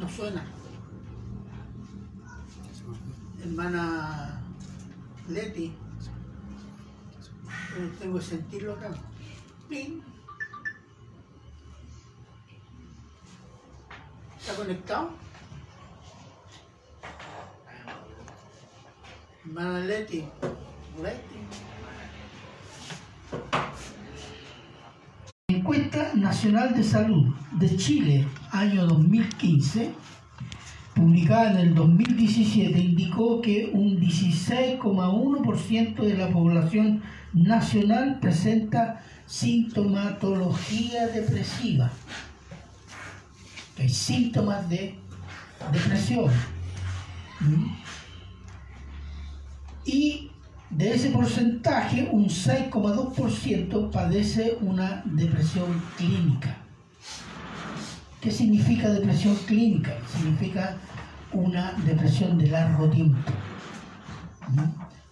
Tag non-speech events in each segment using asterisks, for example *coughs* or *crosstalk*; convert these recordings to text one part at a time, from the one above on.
No suena. Hermana Leti. Tengo que sentirlo acá. Ping. ¿Está conectado? Hermana Leti. Leti. Encuesta Nacional de Salud de Chile, año 2015, publicada en el 2017, indicó que un 16,1% de la población nacional presenta sintomatología depresiva. Hay síntomas de depresión. ¿Mm? Y de ese porcentaje, un 6,2% padece una depresión clínica. ¿Qué significa depresión clínica? Significa una depresión de largo tiempo,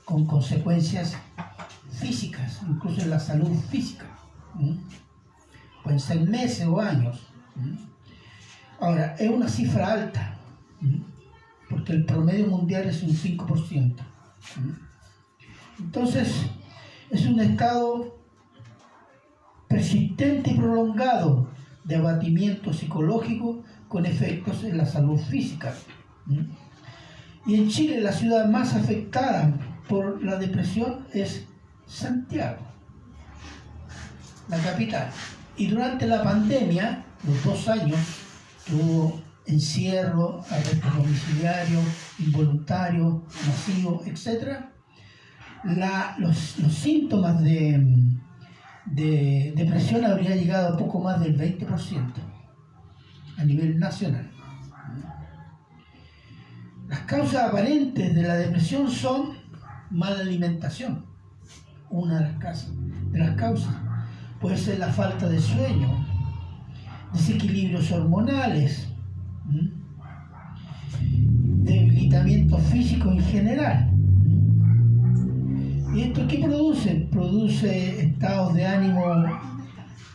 con consecuencias físicas, incluso en la salud física. Pueden ser meses o años. Ahora, es una cifra alta, porque el promedio mundial es un 5%. Entonces, es un estado persistente y prolongado de abatimiento psicológico con efectos en la salud física. ¿Mm? Y en Chile la ciudad más afectada por la depresión es Santiago, la capital. Y durante la pandemia, los dos años, tuvo encierro, arresto domiciliario, involuntario, masivo, etc. La, los, los síntomas de, de depresión habría llegado a poco más del 20% a nivel nacional. Las causas aparentes de la depresión son mala alimentación, una de las, causas, de las causas. Puede ser la falta de sueño, desequilibrios hormonales, debilitamiento físico en general. ¿Y esto qué produce? Produce estados de ánimo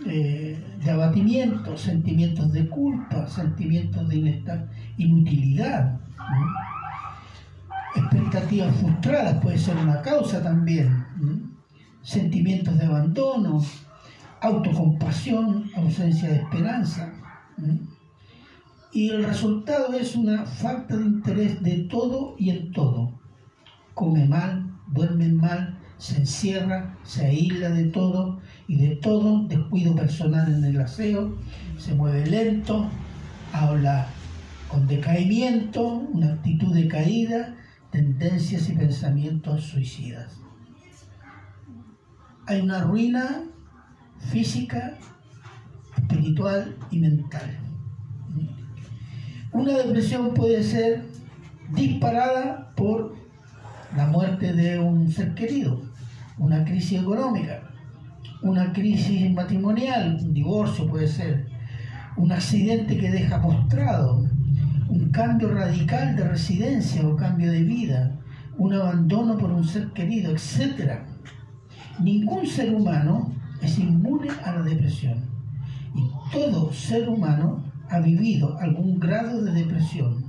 eh, de abatimiento, sentimientos de culpa, sentimientos de inutilidad. Expectativas frustradas puede ser una causa también. Sentimientos de abandono, autocompasión, ausencia de esperanza. Y el resultado es una falta de interés de todo y en todo. Come mal, duerme mal, se encierra, se aísla de todo y de todo, descuido personal en el aseo, se mueve lento, habla con decaimiento, una actitud decaída, tendencias y pensamientos suicidas. Hay una ruina física, espiritual y mental. Una depresión puede ser disparada por la muerte de un ser querido, una crisis económica, una crisis matrimonial, un divorcio puede ser, un accidente que deja postrado, un cambio radical de residencia o cambio de vida, un abandono por un ser querido, etc. Ningún ser humano es inmune a la depresión y todo ser humano ha vivido algún grado de depresión,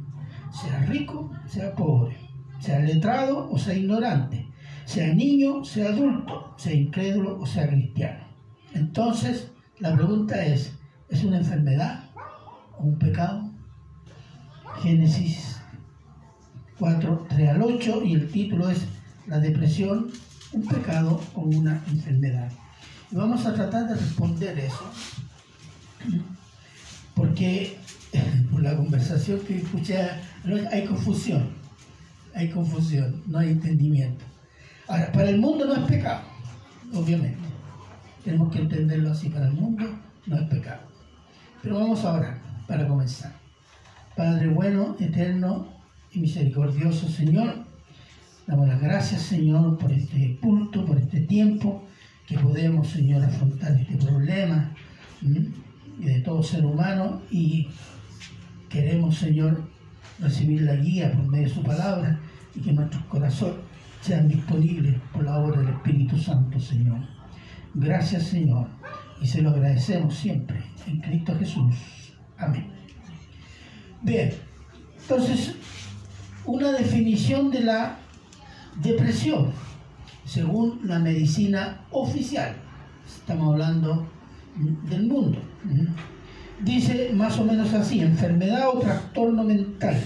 sea rico, sea pobre, sea letrado o sea ignorante, sea niño, sea adulto, sea incrédulo o sea cristiano. Entonces, la pregunta es, ¿es una enfermedad o un pecado? Génesis 4, 3 al 8 y el título es La depresión, un pecado o una enfermedad. Y vamos a tratar de responder eso, porque *laughs* por la conversación que escuché hay confusión, hay confusión, no hay entendimiento. Ahora, para el mundo no es pecado, obviamente. Tenemos que entenderlo así, para el mundo no es pecado. Pero vamos a orar para comenzar. Padre bueno, eterno y misericordioso Señor, damos las gracias Señor por este culto, por este tiempo que podemos Señor afrontar este problema de todo ser humano y queremos Señor recibir la guía por medio de su palabra y que nuestros corazones sean disponibles por la obra del Espíritu Santo Señor. Gracias Señor y se lo agradecemos siempre en Cristo Jesús. Amén. Bien, entonces, una definición de la depresión, según la medicina oficial. Estamos hablando del mundo. Dice más o menos así, enfermedad o trastorno mental,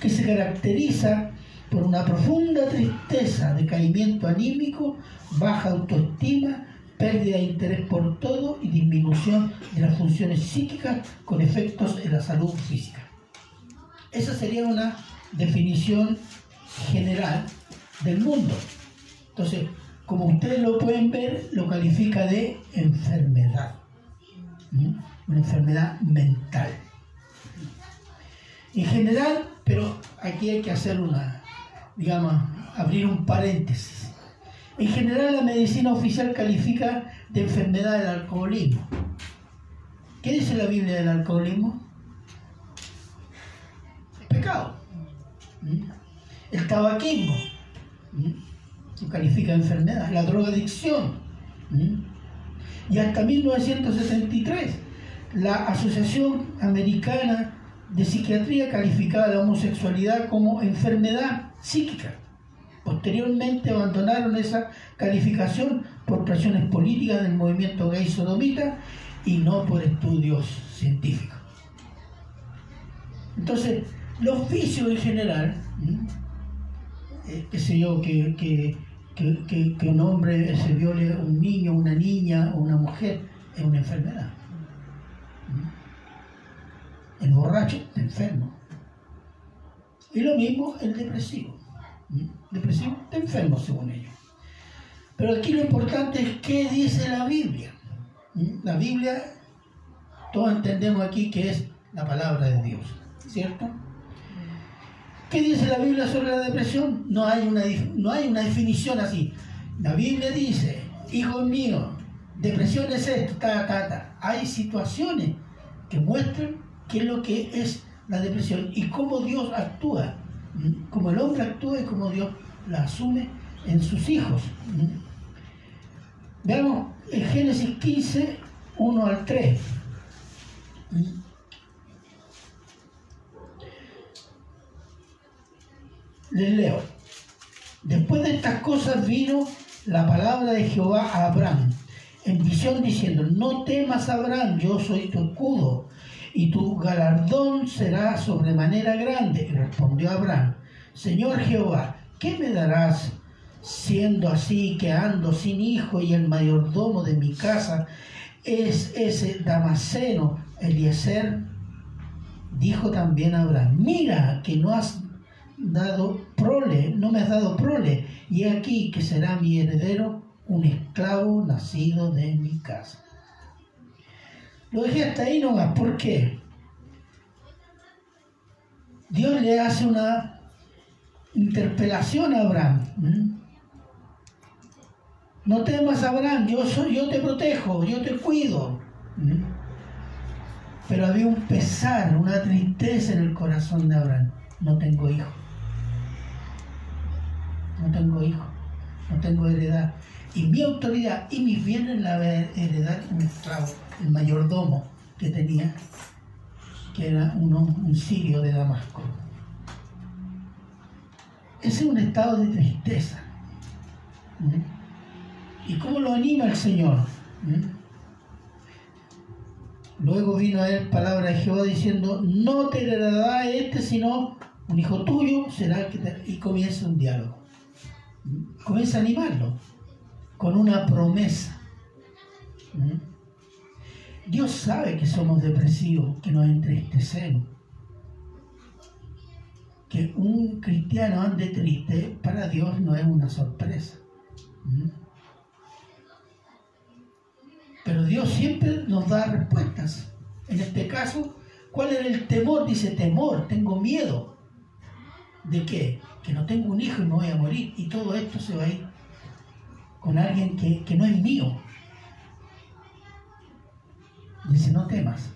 que se caracteriza por una profunda tristeza, decaimiento anímico, baja autoestima, pérdida de interés por todo y disminución de las funciones psíquicas con efectos en la salud física. Esa sería una definición general del mundo. Entonces, como ustedes lo pueden ver, lo califica de enfermedad. Una enfermedad mental. En general, pero aquí hay que hacer una, digamos, abrir un paréntesis. En general, la medicina oficial califica de enfermedad el alcoholismo. ¿Qué dice la Biblia del alcoholismo? pecado. El tabaquismo se califica de enfermedad. La drogadicción. Y hasta 1973, la Asociación Americana de Psiquiatría calificaba la homosexualidad como enfermedad psíquica. Posteriormente abandonaron esa calificación por presiones políticas del movimiento gay sodomita y no por estudios científicos. Entonces, los vicios en general, eh, qué sé yo, que, que, un hombre se viole a un niño, una niña o una mujer, es una enfermedad. El borracho está enfermo. Y lo mismo el depresivo. Depresivo está enfermo según ellos. Pero aquí lo importante es qué dice la Biblia. La Biblia, todos entendemos aquí que es la palabra de Dios, ¿cierto? ¿Qué dice la Biblia sobre la depresión? No hay una, no hay una definición así. La Biblia dice, hijo mío, depresión es esto, ta, ta. Hay situaciones que muestran qué es lo que es la depresión y cómo Dios actúa, cómo el hombre actúa y cómo Dios la asume en sus hijos. Veamos en Génesis 15, 1 al 3. Les leo. Después de estas cosas vino la palabra de Jehová a Abraham en visión diciendo, no temas Abraham, yo soy tu escudo y tu galardón será sobremanera grande. Respondió Abraham, Señor Jehová, ¿qué me darás siendo así que ando sin hijo y el mayordomo de mi casa es ese Damaseno Eliezer? Dijo también Abraham, mira que no has dado prole, no me has dado prole, y aquí que será mi heredero un esclavo nacido de mi casa. Lo dejé hasta ahí nomás, ¿por qué? Dios le hace una interpelación a Abraham. No temas, Abraham, yo, soy, yo te protejo, yo te cuido. Pero había un pesar, una tristeza en el corazón de Abraham. No tengo hijo no tengo hijo, no tengo heredad. Y mi autoridad y mis bienes la heredad un esclavo, el mayordomo que tenía, que era uno, un sirio de Damasco. Ese es un estado de tristeza. ¿Y cómo lo anima el Señor? Luego vino a él palabra de Jehová diciendo, no te heredará este, sino un hijo tuyo será el que te... Y comienza un diálogo comienza a animarlo con una promesa. Dios sabe que somos depresivos, que nos entristecemos. Que un cristiano ande triste para Dios no es una sorpresa. ¿Mm? Pero Dios siempre nos da respuestas. En este caso, ¿cuál era el temor? Dice temor, tengo miedo. ¿De qué? que no tengo un hijo y me voy a morir y todo esto se va a ir con alguien que, no es mío. Dice, no temas,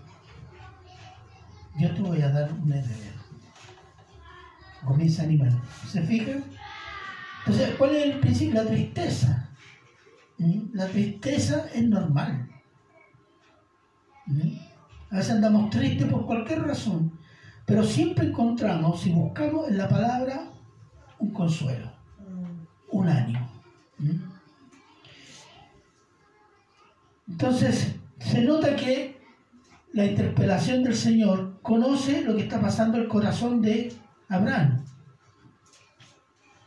yo te voy a dar un heredero. Comienza a animar. ¿Se fijan? Entonces, ¿cuál es el principio? La tristeza. ¿Mm? La tristeza es normal. ¿Mm? A veces andamos tristes por cualquier razón Pero siempre encontramos, si buscamos en la palabra, un consuelo, un ánimo. ¿Mm? Entonces, se nota que la interpelación del Señor conoce lo que está pasando en el corazón de Abraham.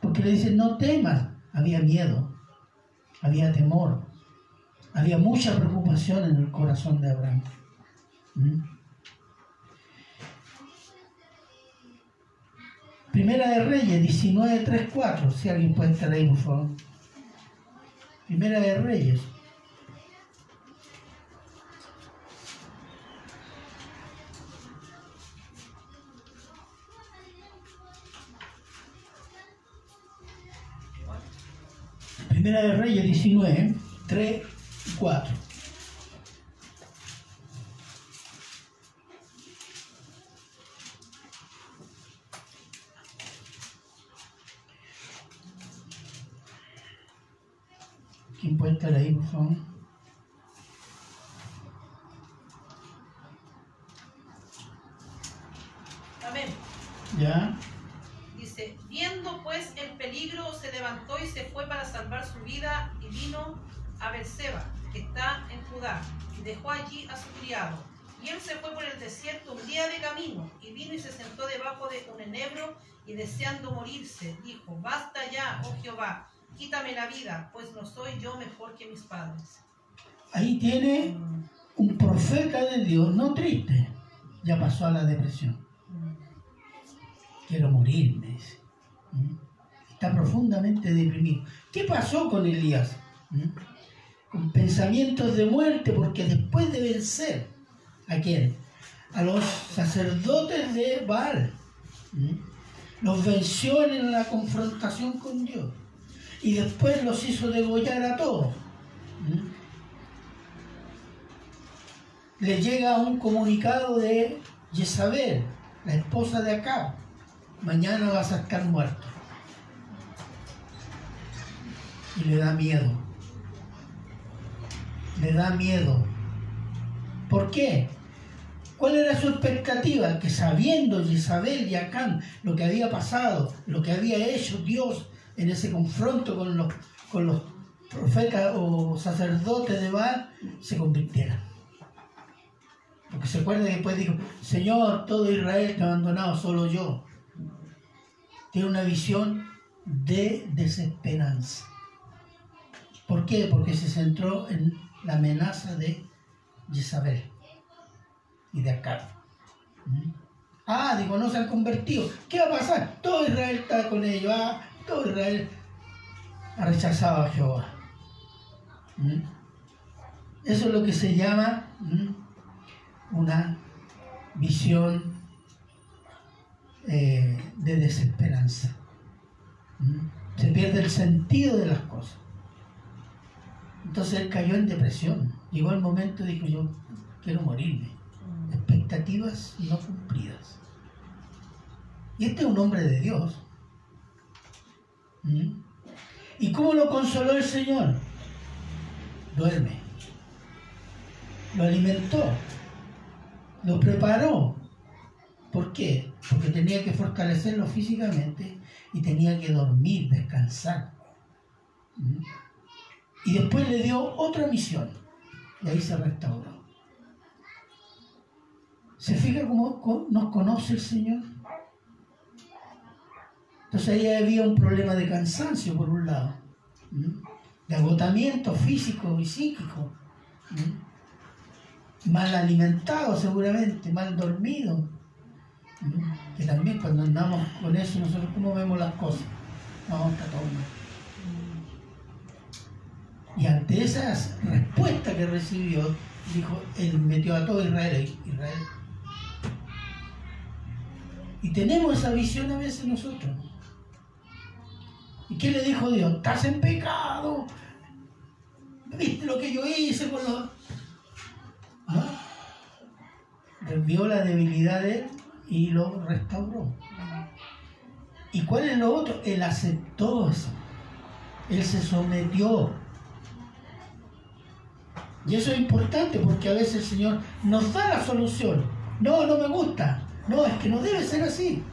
Porque le dice, no temas. Había miedo, había temor, había mucha preocupación en el corazón de Abraham. ¿Mm? Primera de Reyes 19.3.4, si alguien puede estar ahí, por favor. Primera de Reyes. Primera de Reyes 19, 3 y 4. ¿Quién puede estar ahí, por favor? Amén. ¿Ya? Viendo pues el peligro, se levantó y se fue para salvar su vida y vino a Berseba, que está en Judá, y dejó allí a su criado. Y él se fue por el desierto un día de camino, y vino y se sentó debajo de un enebro, y deseando morirse, dijo, basta ya, oh Jehová, quítame la vida, pues no soy yo mejor que mis padres. Ahí tiene un profeta de Dios, no triste, ya pasó a la depresión. Quiero morirme. Está profundamente deprimido. ¿Qué pasó con Elías? Con pensamientos de muerte, porque después de vencer, ¿a quién? A los sacerdotes de Baal. Los venció en la confrontación con Dios. Y después los hizo degollar a todos. Le llega un comunicado de Jezabel, la esposa de Acab. Mañana vas a estar muerto. Y le da miedo. Le da miedo. ¿Por qué? ¿Cuál era su expectativa? Que sabiendo Jezabel y Acán lo que había pasado, lo que había hecho Dios en ese confronto con los, con los profetas o sacerdotes de Baal, se convirtieran. Porque se acuerda que después dijo, Señor, todo Israel te ha abandonado, solo yo. Tiene una visión de desesperanza. ¿Por qué? Porque se centró en la amenaza de Jezabel y de Acab. ¿Mm? Ah, digo, no se han convertido. ¿Qué va a pasar? Todo Israel está con ellos. Ah, todo Israel ha rechazado a Jehová. ¿Mm? Eso es lo que se llama ¿Mm? una visión eh, de desesperanza. ¿Mm? Se pierde el sentido de las cosas. Entonces él cayó en depresión. Llegó el momento dijo, yo quiero morirme. Expectativas no cumplidas. Y este es un hombre de Dios. ¿Mm? ¿Y cómo lo consoló el Señor? Duerme. Lo alimentó. Lo preparó. ¿Por qué? Porque tenía que fortalecerlo físicamente y tenía que dormir, descansar. ¿Mm? Y después le dio otra misión. Y ahí se restauró. ¿Se fija cómo nos conoce el Señor? Entonces ahí había un problema de cansancio por un lado, de agotamiento físico y psíquico, mal alimentado seguramente, mal dormido, que también cuando andamos con eso nosotros cómo vemos las cosas, está todo mal. Y ante esas respuestas que recibió, dijo, él metió a todo Israel, Israel. Y tenemos esa visión a veces nosotros. ¿Y qué le dijo Dios? Estás en pecado. ¿Viste lo que yo hice con los... ¿Ah? Vio la debilidad de él y lo restauró. ¿Y cuál es lo otro? Él aceptó eso. Él se sometió. Y eso es importante porque a veces el Señor nos da la solución. No, no me gusta. No, es que no debe ser así.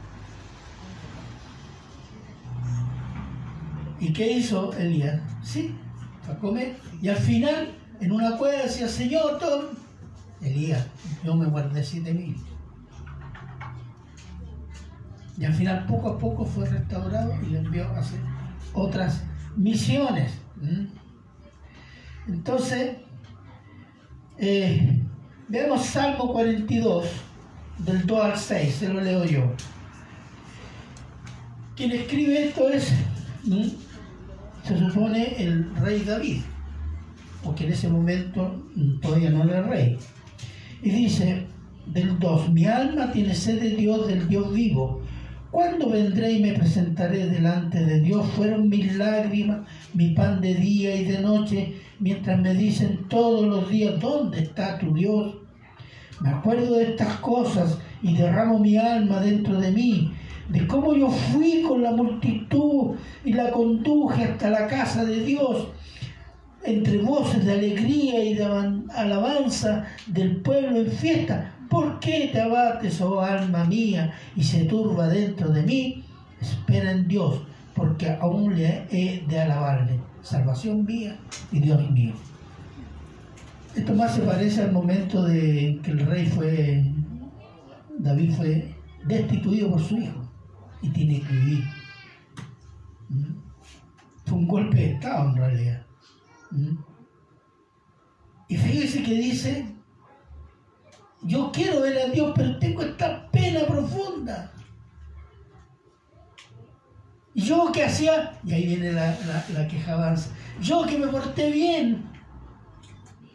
¿Y qué hizo Elías? Sí, fue a comer. Y al final, en una cueva decía, Señor, todo... Elías, yo me guardé siete mil. Y al final, poco a poco, fue restaurado y le envió a hacer otras misiones. Entonces, eh, veamos Salmo 42, del 2 al 6, se lo leo yo. Quien escribe esto es, se supone, el rey David, porque en ese momento todavía no era rey. Y dice, del 2, mi alma tiene sed de Dios, del Dios vivo. ¿Cuándo vendré y me presentaré delante de Dios? Fueron mis lágrimas, mi pan de día y de noche, mientras me dicen todos los días, ¿dónde está tu Dios? Me acuerdo de estas cosas y derramo mi alma dentro de mí, de cómo yo fui con la multitud y la conduje hasta la casa de Dios, entre voces de alegría y de alabanza del pueblo en fiesta. ¿Por qué te abates, oh alma mía, y se turba dentro de mí? Espera en Dios, porque aún le he de alabarle. Salvación mía y Dios mío. Esto más se parece al momento de que el rey fue, David fue destituido por su hijo y tiene que vivir. ¿Mm? Fue un golpe de Estado en realidad. ¿Mm? Y fíjese que dice, yo quiero ver a Dios, pero tengo esta pena profunda. Yo que hacía, y ahí viene la, la, queja avanza, yo que me porté bien,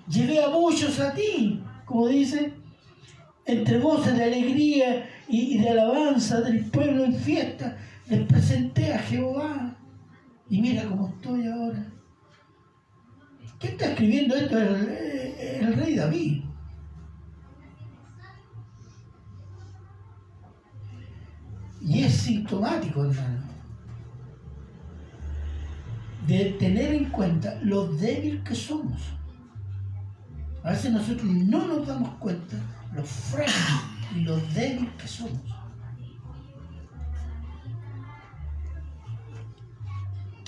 llevé a muchos a ti, como dice, entre voces de alegría y, de alabanza del pueblo en fiesta, les presenté a Jehová. Y mira cómo estoy ahora. ¿Quién está escribiendo esto? El, el rey David. Y es sintomático, hermano, de tener en cuenta lo débil que somos. A veces nosotros no nos damos cuenta lo frágil y lo débil que somos.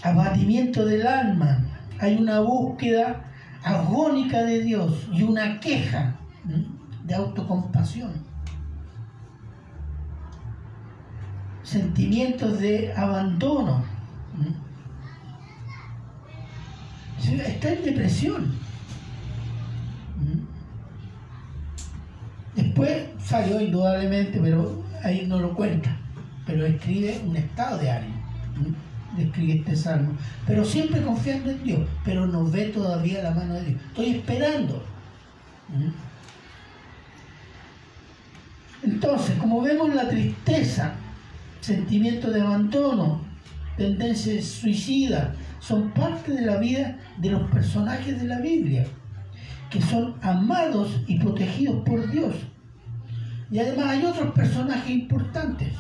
Abatimiento del alma. Hay una búsqueda agónica de Dios y una queja de autocompasión. Sentimientos de abandono. Está en depresión. Después salió indudablemente, pero ahí no lo cuenta. Pero escribe un estado de ánimo. Describe este salmo. Pero siempre confiando en Dios. Pero no ve todavía la mano de Dios. Estoy esperando. Entonces, como vemos la tristeza sentimiento de abandono, tendencias suicidas, son parte de la vida de los personajes de la Biblia, que son amados y protegidos por Dios. Y además hay otros personajes importantes,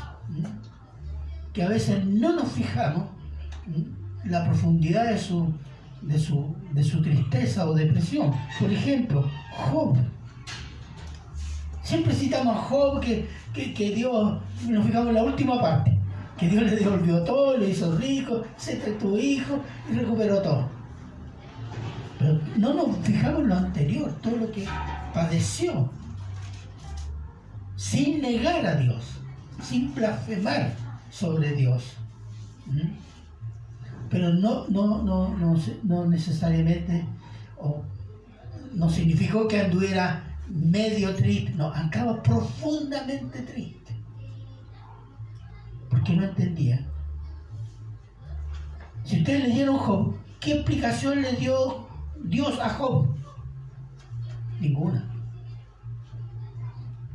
que a veces no nos fijamos la profundidad de su, de su, de su tristeza o depresión. Por ejemplo, Job. Siempre citamos a Job que que, Dios, nos fijamos en la última parte, que Dios le devolvió todo, le hizo rico, se tu hijo y recuperó todo. Pero no nos fijamos en lo anterior, todo lo que padeció, sin negar a Dios, sin blasfemar sobre Dios. Pero no, no, no, no, necesariamente, no significó que anduviera medio triste, no, acaba profundamente triste. Porque no entendía. Si ustedes leyeron Job, ¿qué explicación le dio Dios a Job? Ninguna.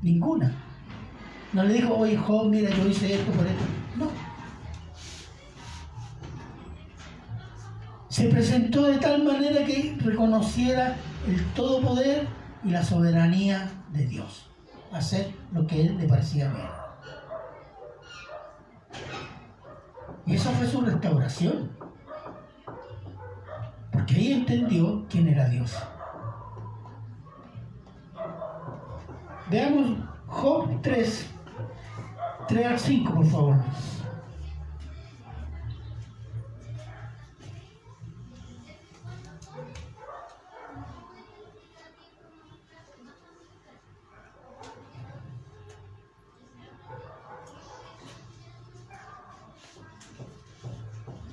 Ninguna. No le dijo, oye Job, mira, yo hice esto por esto. No. Se presentó de tal manera que reconociera el todo poder y la soberanía de Dios. Hacer lo que él le parecía bien. Y esa fue su restauración. Porque ahí entendió quién era Dios. Veamos Job 3, 3 al 5, por favor.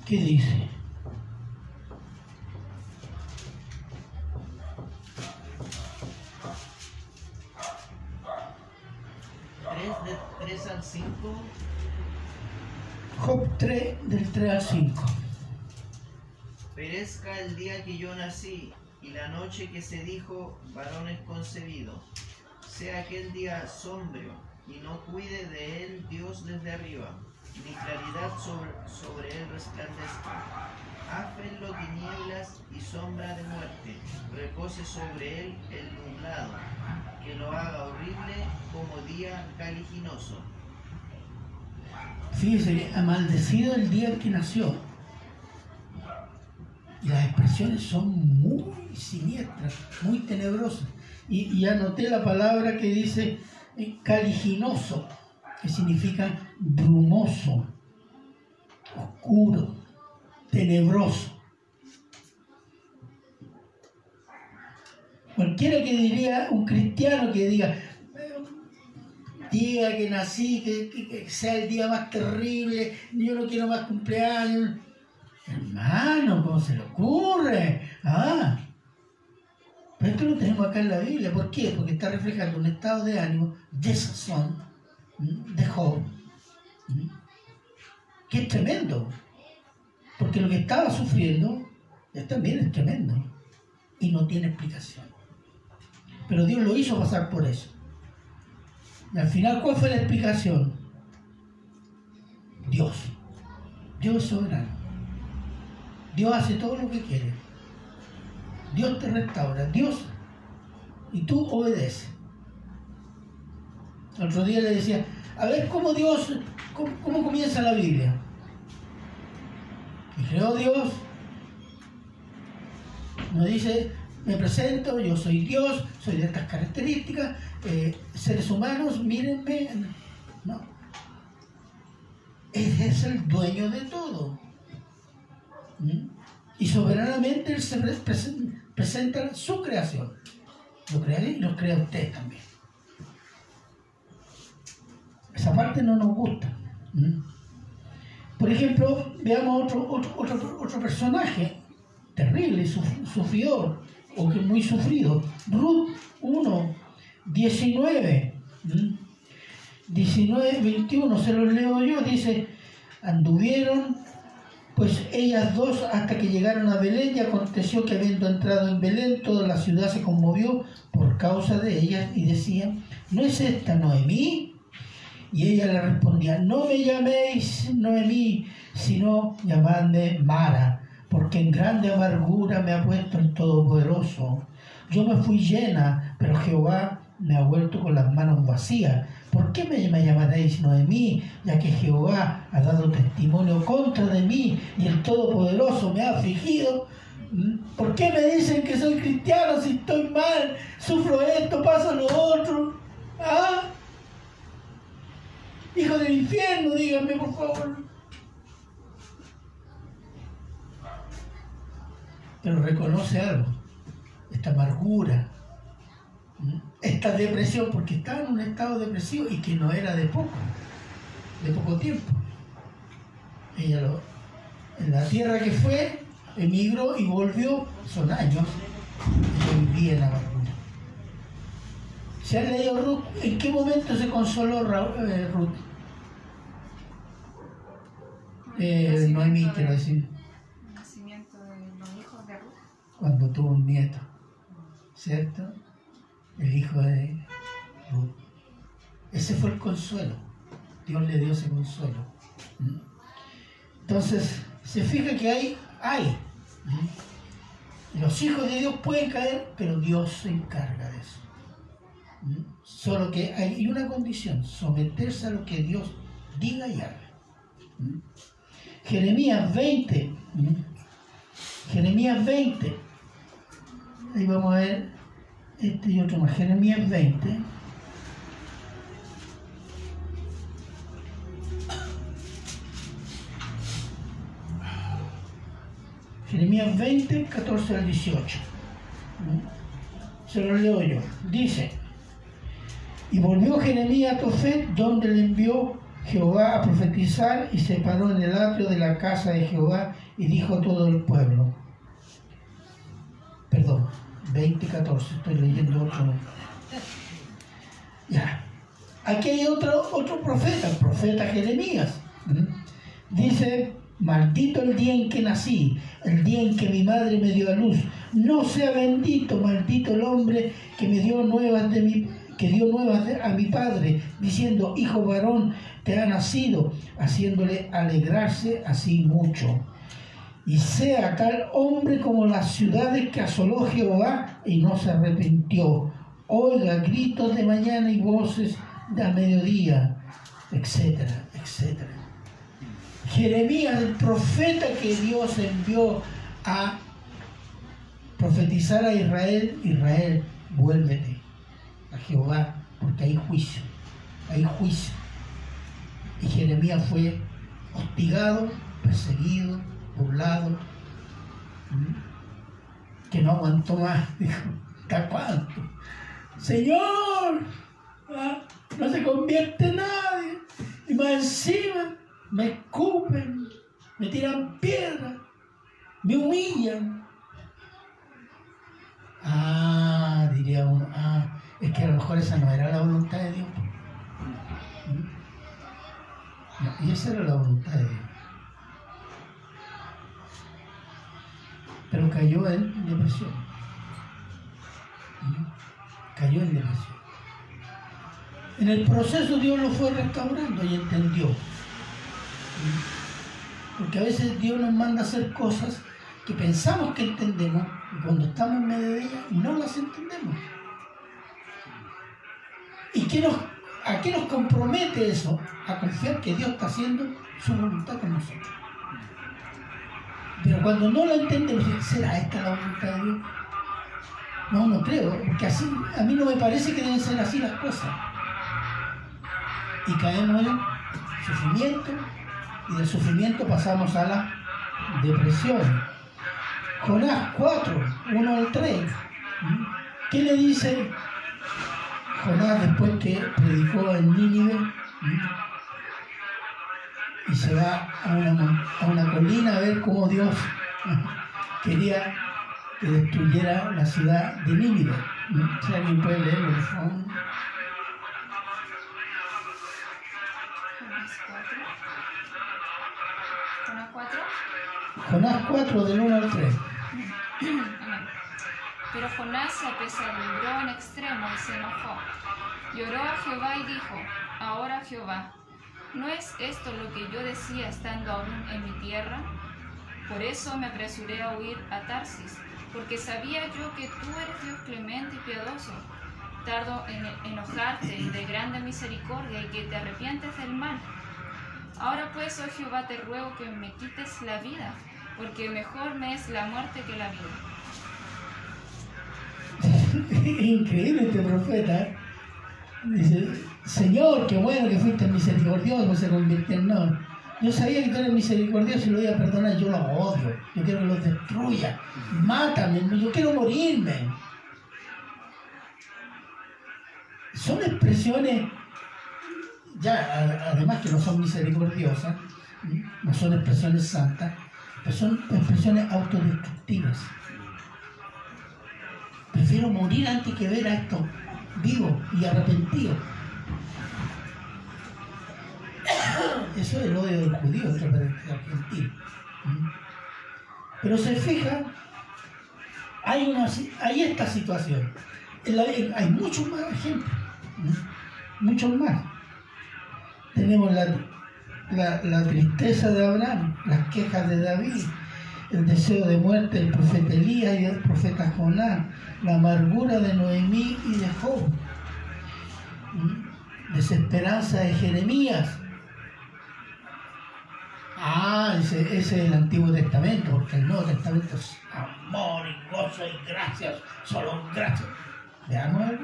¿Qué dice? Tres de 3 al 5. Job 3, del 3 al 5. Perezca el día que yo nací y la noche que se dijo varón es concebido. Sea aquel día sombrio y no cuide de él Dios desde arriba, ni claridad sobre, sobre él resplandezca. Áfrenlo tinieblas y sombra de muerte, repose sobre él el nublado, que lo haga horrible como día caliginoso. Fíjese, maldecido el día en que nació. Y las expresiones son muy siniestras, muy tenebrosas. Y, y anoté la palabra que dice eh, caliginoso, que significa brumoso, oscuro, tenebroso. Cualquiera que diría, un cristiano que diga, día que nací, que, sea el día más terrible, yo no quiero más cumpleaños. Hermano, ¿cómo se le ocurre? Ah, pero esto lo tenemos acá en la Biblia. ¿Por qué? Porque está reflejando un estado de ánimo de sazón. De que es tremendo. Porque lo que estaba sufriendo también es tremendo y no tiene explicación. Pero Dios lo hizo pasar por eso. Y al final, ¿cuál fue la explicación? Dios. Dios es soberano. Dios hace todo lo que quiere. Dios te restaura. Dios. Y tú obedeces. Otro día le decía, a ver cómo Dios, cómo, comienza la Biblia. Y creó Dios. No dice, me presento, yo soy Dios, soy de estas características, eh, seres humanos, mírenme. No. Él es el dueño de todo. Y soberanamente Él se pre- presen- presenta su creación. Lo crea y lo crea usted también. Esa parte no nos gusta. ¿Mm? Por ejemplo, veamos otro, otro, otro, otro personaje terrible, suf- sufridor, o que muy sufrido. Ruth 1, 19. ¿m? 19, 21, se los leo yo, dice, anduvieron pues ellas dos hasta que llegaron a Belén y aconteció que habiendo entrado en Belén, toda la ciudad se conmovió por causa de ellas y decían, ¿no es esta Noemí? Y ella le respondía, no me llaméis Noemí, sino llamadme Mara, porque en grande amargura me ha puesto el Todopoderoso. Yo me fui llena, pero Jehová me ha vuelto con las manos vacías. ¿Por qué me, llamaréis Noemí, ya que Jehová ha dado testimonio contra de mí y el Todopoderoso me ha afligido? ¿Mm? ¿Por qué me dicen que soy cristiano si estoy mal, sufro esto, pasa lo otro? ¿Ah? Hijo del infierno, díganme por favor. Pero reconoce algo, esta amargura, esta depresión, porque estaba en un estado depresivo y que no era de poco, de poco tiempo. Ella lo- en la tierra que fue, emigró y volvió, son años, ella vivía en la amargura. ¿Se han leído Ruth? ¿En qué momento se consoló eh, Ruth? Eh, Noemí, quiero decir, El nacimiento de los hijos de Ruth. cuando tuvo un nieto, ¿cierto? El hijo de Ruth. Ese fue el consuelo. Dios le dio ese consuelo. Entonces, se fija que hay, hay. Los hijos de Dios pueden caer, pero Dios se encarga de eso. Solo que hay una condición, someterse a lo que Dios diga y haga. Jeremías 20. Jeremías 20. Ahí vamos a ver este y otro más. Jeremías 20. Jeremías 20, 14 al 18. Se lo leo yo. Dice, y volvió Jeremías a Tofet, donde le envió Jehová a profetizar, y se paró en el atrio de la casa de Jehová y dijo a todo el pueblo. Perdón, 20, 14, estoy leyendo otro. Ya. Aquí hay otro, otro profeta, el profeta Jeremías. ¿Mm? Dice, maldito el día en que nací, el día en que mi madre me dio a luz. No sea bendito, maldito el hombre que me dio nuevas de mi que dio nuevas a mi padre, diciendo, hijo varón, te ha nacido, haciéndole alegrarse así mucho. Y sea tal hombre como las ciudades que asoló Jehová y no se arrepintió. Oiga gritos de mañana y voces de a mediodía, etcétera, etcétera. Jeremías, el profeta que Dios envió a profetizar a Israel, Israel, vuélvete a Jehová, porque hay juicio, hay juicio. Y Jeremías fue hostigado, perseguido, burlado, que no aguantó más, *laughs* dijo, ¿hasta cuánto? Señor, ¿ah? no se convierte nadie, y más encima me escupen, me tiran piedras, me humillan. Ah, diría uno, ah, es que a lo mejor esa no era la voluntad de Dios. Y esa era la voluntad de Dios. Pero cayó en depresión. Cayó en depresión. En el proceso Dios lo fue restaurando y entendió. Porque a veces Dios nos manda a hacer cosas que pensamos que entendemos y cuando estamos en medio de ellas no las entendemos. ¿Y qué nos, a qué nos compromete eso? A confiar que Dios está haciendo su voluntad con nosotros. Pero cuando no la entendemos, ¿será esta la voluntad de Dios? No, no creo, porque así a mí no me parece que deben ser así las cosas. Y caemos en sufrimiento, y del sufrimiento pasamos a la depresión. Jonás 4, 1 al 3. ¿Mm? ¿Qué le dice Jonás después que predicó en Nínive? Y se va a una, a una colina a ver cómo Dios *laughs* quería que destruyera la ciudad de Nínive. Si alguien puede leerlo, por favor. Jonás 4. Jonás 4. Jonás 4, del 1 al 3. Pero Jonás se apesadumbró en extremo y se enojó. Lloró a Jehová y dijo, ahora Jehová, ¿no es esto lo que yo decía estando aún en mi tierra? Por eso me apresuré a huir a Tarsis, porque sabía yo que tú eres Dios clemente y piadoso, tardo en enojarte y de grande misericordia y que te arrepientes del mal. Ahora pues, oh Jehová, te ruego que me quites la vida, porque mejor me es la muerte que la vida. Increíble este profeta. Dice, Señor, qué bueno que fuiste misericordioso, se convirtió en no. Yo sabía que tú eres misericordioso y lo iba a perdonar, yo los odio, yo quiero que los destruya, mátame, yo quiero morirme. Son expresiones, ya además que no son misericordiosas, no son expresiones santas, pero son expresiones autodestructivas. Prefiero morir antes que ver a estos vivos y arrepentidos. *coughs* Eso es el odio del judío argentino. ¿Mm? Pero se fija, hay, una, hay esta situación. Hay muchos más ejemplos. ¿Mm? Muchos más. Tenemos la tristeza de Abraham, las quejas de David, el deseo de muerte del profeta Elías y del profeta Jonás, la amargura de Noemí y de Job, ¿Mm? desesperanza de Jeremías. Ah, ese, es el Antiguo Testamento, porque el Nuevo Testamento es amor y gozo y gracias, solo gracias. Veamos algo,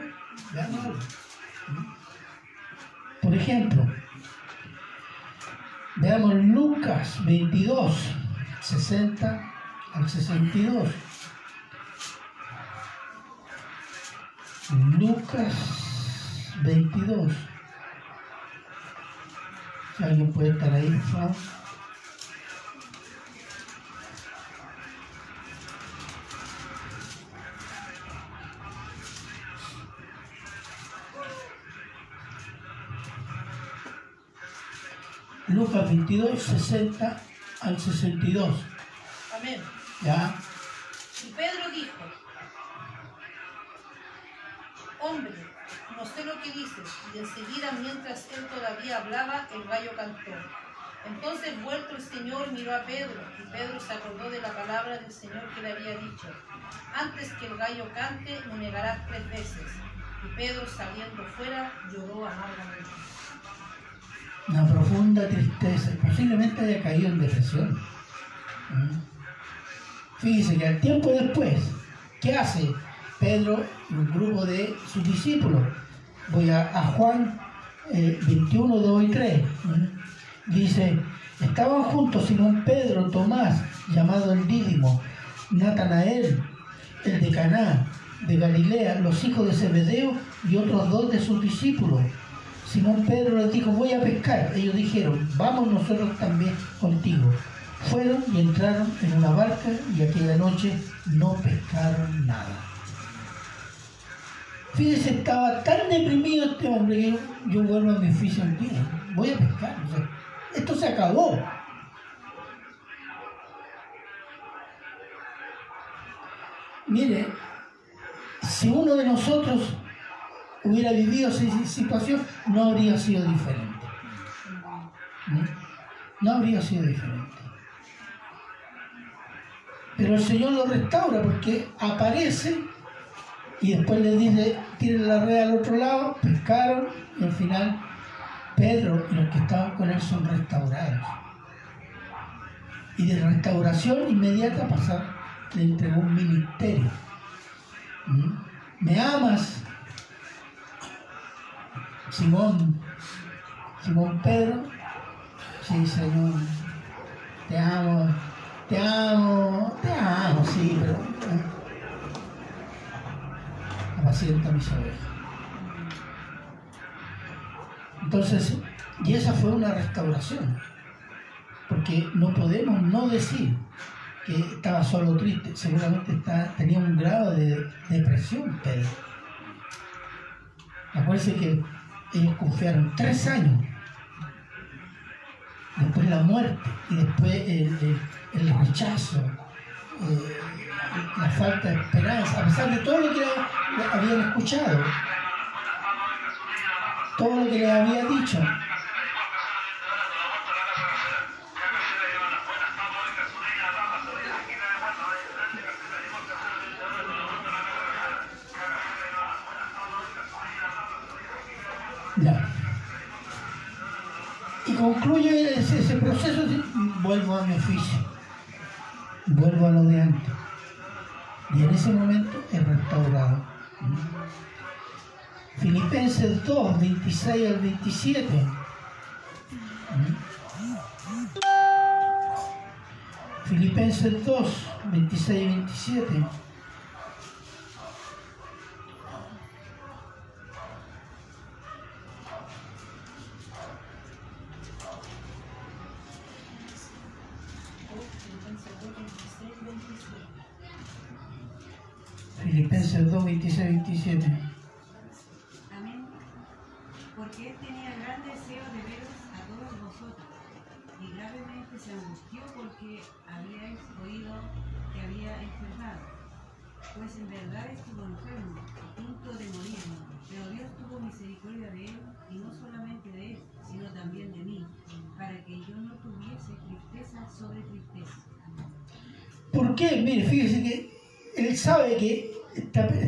veamos algo. ¿Mm? Por ejemplo, veamos Lucas 22, 60 al 62. Lucas 22. Si alguien puede estar ahí. Lucas 22, 60 al 62. Amén. ¿Ya? Y Pedro dijo, hombre, no sé lo que dices. Y enseguida, mientras él todavía hablaba, el gallo cantó. Entonces, vuelto el Señor, miró a Pedro, y Pedro se acordó de la palabra del Señor que le había dicho, antes que el gallo cante, me negarás tres veces. Y Pedro, saliendo fuera, lloró amargamente. Una profunda tristeza. Posiblemente haya caído en depresión. ¿Mm? Fíjese que al tiempo después, ¿qué hace Pedro y un grupo de sus discípulos? Voy a, a Juan eh, 21, 2 y 3. ¿Mm? Dice, estaban juntos Simón Pedro, Tomás, llamado el Dídimo, Natanael, el de Caná, de Galilea, los hijos de Zebedeo y otros dos de sus discípulos. Simón Pedro les dijo, voy a pescar. Ellos dijeron, vamos nosotros también contigo. Fueron y entraron en una barca y aquella noche no pescaron nada. Fíjese, estaba tan deprimido este hombre que yo, vuelvo a mi oficio antiguo. Voy a pescar. esto se acabó. Mire, si uno de nosotros hubiera vivido esa situación, no habría sido diferente. ¿Mm? No habría sido diferente. Pero el Señor lo restaura porque aparece y después le dice, tiren la red al otro lado, pescaron y al final Pedro y los que estaban con él son restaurados. Y de restauración inmediata pasar, le entregó un ministerio. ¿Mm? ¿Me amas? Simón, Simón Pedro, sí Señor, te amo, te amo, te amo, sí, pero eh, apacienta mis ovejas. Entonces, y esa fue una restauración, porque no podemos no decir que estaba solo triste, seguramente está, tenía un grado de depresión, Pedro. Acuérdense que ellos confiaron tres años, después la muerte y después el, el- rechazo, eh, la falta de esperanza, a pesar de todo lo que habían escuchado, todo lo que les había dicho. Vuelvo a mi oficio, vuelvo a lo de antes. Y en ese momento es restaurado. Filipenses 2, 26 al 27. Filipenses 2, 26 y 27.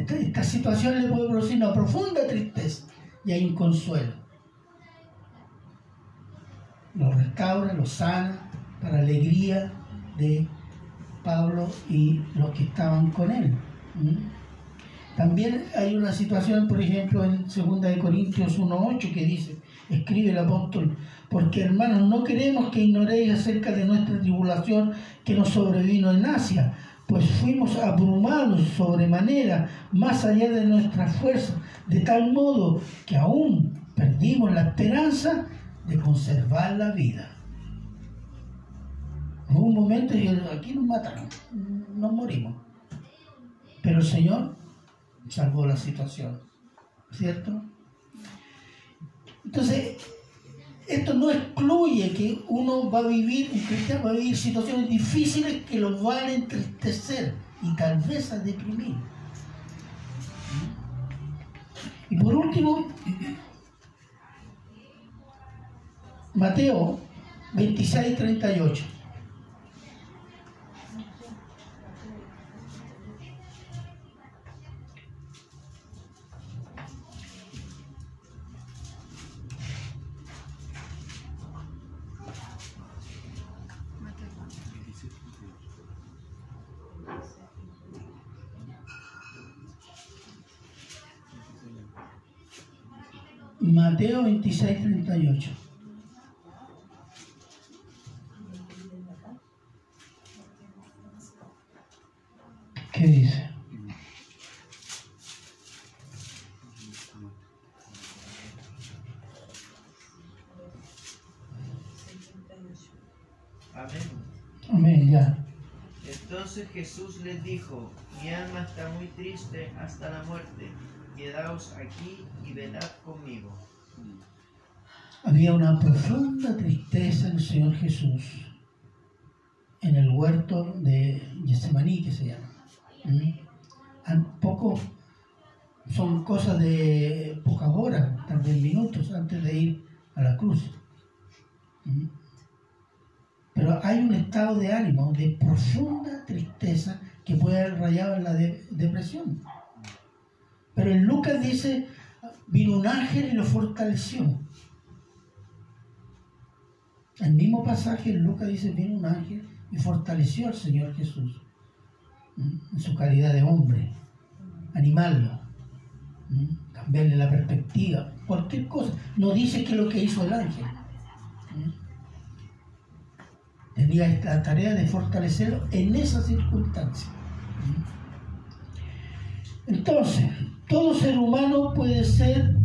Esta, situación le puede producir una profunda tristeza y hay un consuelo. Lo restaura, lo sana para alegría de Pablo y los que estaban con él. También hay una situación, por ejemplo, en 2 de Corintios 1.8 que dice, escribe el apóstol, porque hermanos, no queremos que ignoréis acerca de nuestra tribulación que nos sobrevino en Asia, pues fuimos abrumados sobremanera, más allá de nuestras fuerzas, de tal modo que aún perdimos la esperanza de conservar la vida. Hubo un momento y aquí nos mataron, nos morimos. Pero el Señor salvó la situación, ¿cierto? Entonces, esto no excluye que uno va a vivir, un cristiano va a vivir situaciones difíciles que lo van a entristecer y tal vez a deprimir. Y por último, Mateo 26, 38. Mateo 26, 38. ¿Qué dice? Amén. Amén, ya. Entonces Jesús les dijo, mi alma está muy triste hasta la muerte, quedaos aquí y velad conmigo. Había una profunda tristeza en el Señor Jesús en el huerto de Getsemaní, que se llama. ¿Mm? Poco, son cosas de pocas horas, tal vez minutos antes de ir a la cruz. ¿Mm? Pero hay un estado de ánimo, de profunda tristeza que puede haber rayado en la de- depresión. Pero en Lucas dice, vino un ángel y lo fortaleció. El mismo pasaje en Lucas dice, vino un ángel y fortaleció al Señor Jesús en su calidad de hombre, animarlo, cambiarle la perspectiva, cualquier cosa. No dice que lo que hizo el ángel. Tenía esta tarea de fortalecerlo en esa circunstancia. Entonces, todo ser humano puede ser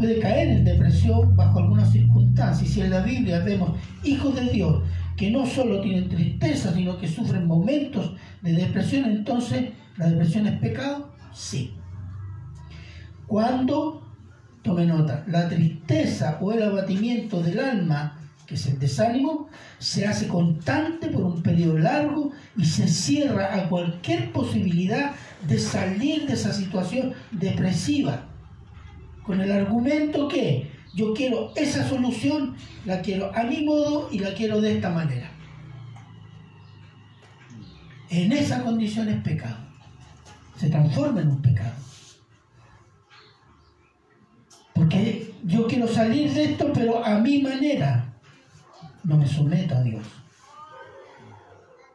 puede caer en depresión bajo algunas circunstancias. Y si en la Biblia vemos hijos de Dios que no solo tienen tristeza, sino que sufren momentos de depresión, entonces la depresión es pecado, sí. Cuando, tome nota, la tristeza o el abatimiento del alma, que es el desánimo, se hace constante por un periodo largo y se cierra a cualquier posibilidad de salir de esa situación depresiva con el argumento que yo quiero esa solución, la quiero a mi modo y la quiero de esta manera. En esa condición es pecado. Se transforma en un pecado. Porque yo quiero salir de esto, pero a mi manera. No me someto a Dios.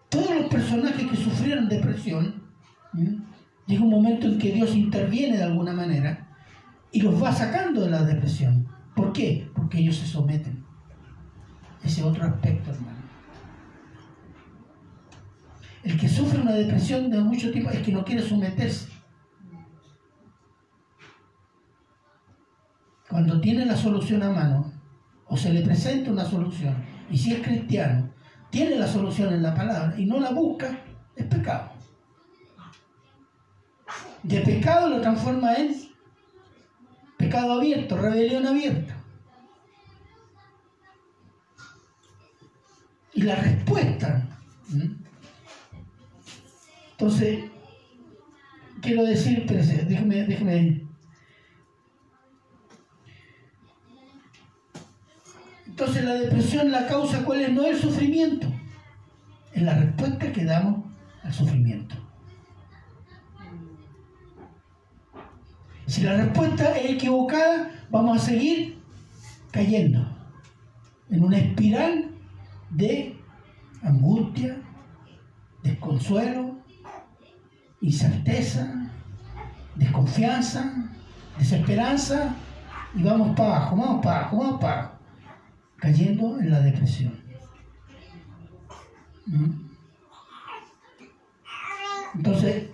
Todos los personajes que sufrieron depresión, llega un momento en que Dios interviene de alguna manera y los va sacando de la depresión. ¿Por qué? Porque ellos se someten. Ese otro aspecto, hermano. El que sufre una depresión de mucho tiempo es que no quiere someterse. Cuando tiene la solución a mano, o se le presenta una solución, y si es cristiano, tiene la solución en la palabra y no la busca, es pecado. De pecado lo transforma en pecado abierto, rebelión abierta. Y la respuesta. Entonces, quiero decir, déjeme, déjeme. Entonces la depresión, la causa, ¿cuál es? No es el sufrimiento, es la respuesta que damos al sufrimiento. Si la respuesta es equivocada, vamos a seguir cayendo en una espiral de angustia, desconsuelo, incerteza, desconfianza, desesperanza Y vamos para abajo, vamos para abajo, vamos para abajo. Cayendo en la depresión. ¿Mm? Entonces,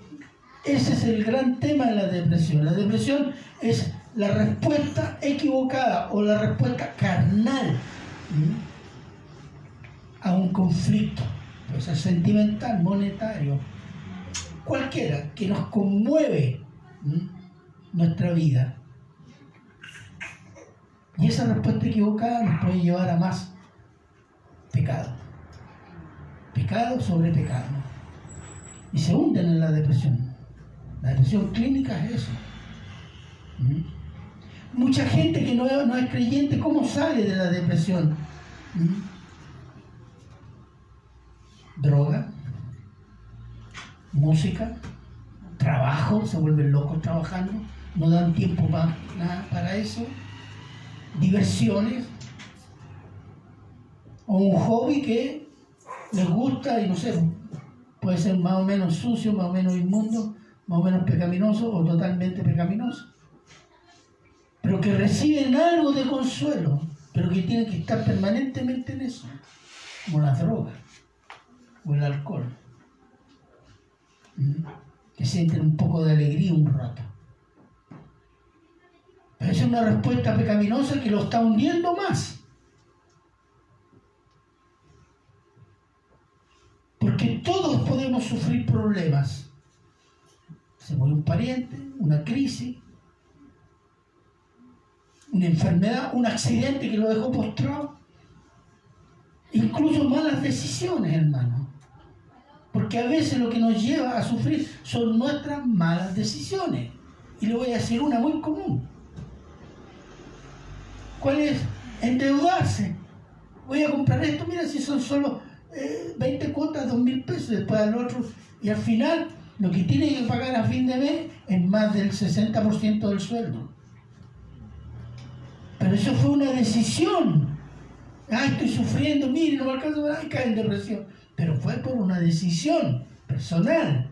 ese es el gran tema de la depresión. La depresión es la respuesta equivocada o la respuesta carnal a un conflicto, puede ser sentimental, monetario, cualquiera, que nos conmueve nuestra vida. Y esa respuesta equivocada nos puede llevar a más pecado. Pecado sobre pecado. Y se hunden en la depresión. La depresión clínica es eso. ¿Mm? Mucha gente que no, no es creyente, ¿cómo sale de la depresión? ¿Mm? Droga, música, trabajo, se vuelven locos trabajando, no dan tiempo para, nada para eso, diversiones, o un hobby que les gusta y no sé, puede ser más o menos sucio, más o menos inmundo, más o menos pecaminoso o totalmente pecaminoso. Pero que reciben algo de consuelo, pero que tienen que estar permanentemente en eso, como las drogas o el alcohol. ¿Mm? Que sienten un poco de alegría un rato. Pero es una respuesta pecaminosa que lo está hundiendo más. Porque todos podemos sufrir problemas. Se muere un pariente, una crisis, una enfermedad, un accidente que lo dejó postrado. Incluso malas decisiones, hermano. Porque a veces lo que nos lleva a sufrir son nuestras malas decisiones. Y le voy a decir una muy común. ¿Cuál es? Endeudarse. Voy a comprar esto, mira si son solo eh, 20 cuotas, 2 mil pesos, después al otro. Y al final lo que tiene que pagar a fin de mes es más del 60% del sueldo. Pero eso fue una decisión. Ay, estoy sufriendo, mire, no me alcanzo, ay, cae en depresión. Pero fue por una decisión personal.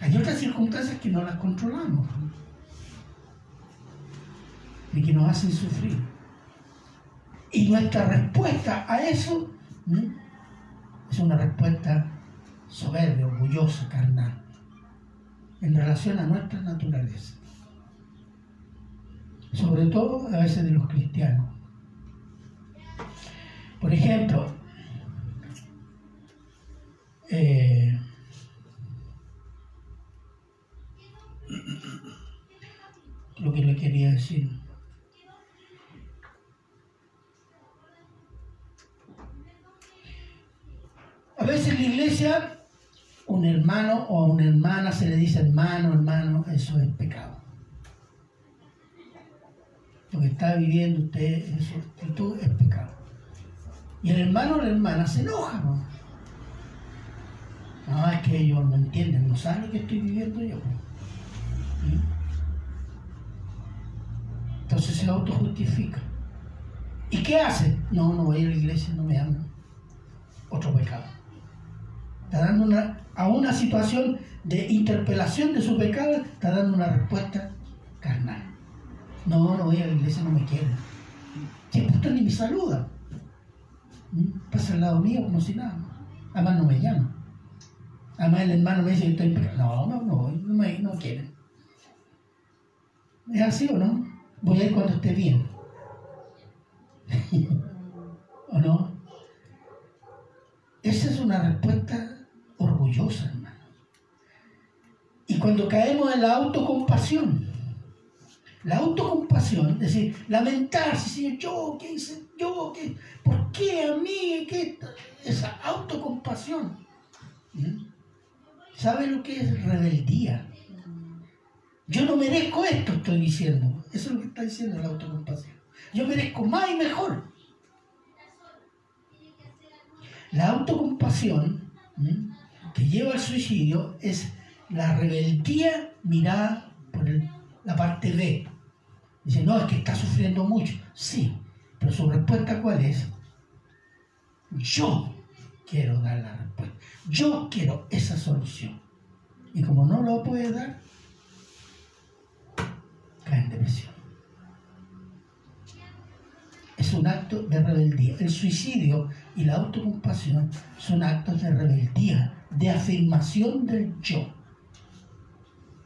Hay otras circunstancias que no las controlamos y que nos hacen sufrir. Y nuestra respuesta a eso es una respuesta soberbia, orgullosa, carnal, en relación a nuestra naturaleza. Sobre todo a veces de los cristianos. Por ejemplo, eh, lo que le quería decir. A veces la iglesia, un hermano o a una hermana se le dice hermano, hermano, eso es pecado. Lo que está viviendo usted en su actitud es pecado. Y el hermano o la hermana se enoja, ¿no? No, es que ellos no entienden, no saben lo que estoy viviendo yo. ¿Sí? Entonces se autojustifica. ¿Y qué hace? No, no voy a la iglesia, no me aman. Otro pecado. Está dando una, a una situación de interpelación de su pecado, está dando una respuesta carnal. No, no voy a la iglesia, no me quieren. Si puta ni me saluda. ¿Mm? Pasa al lado mío como si nada. Además no me llama. Además el hermano me dice estoy. No, no, no, no me no quieren. ¿Es así o no? Voy a ir cuando esté bien. *laughs* ¿O no? Esa es una respuesta orgullosa, hermano. Y cuando caemos en la autocompasión, la autocompasión, es decir, lamentarse, Señor, yo, ¿qué hice? Yo, ¿qué? ¿Por qué a mí? ¿Qué? Esa autocompasión. ¿Sabe lo que es rebeldía? Yo no merezco esto, estoy diciendo. Eso es lo que está diciendo la autocompasión. Yo merezco más y mejor. La autocompasión que lleva al suicidio es la rebeldía mirada por la parte B. Dice, no, es que está sufriendo mucho. Sí, pero su respuesta cuál es? Yo quiero dar la respuesta. Yo quiero esa solución. Y como no lo puede dar, cae en depresión. Es un acto de rebeldía. El suicidio y la autocompasión son actos de rebeldía, de afirmación del yo.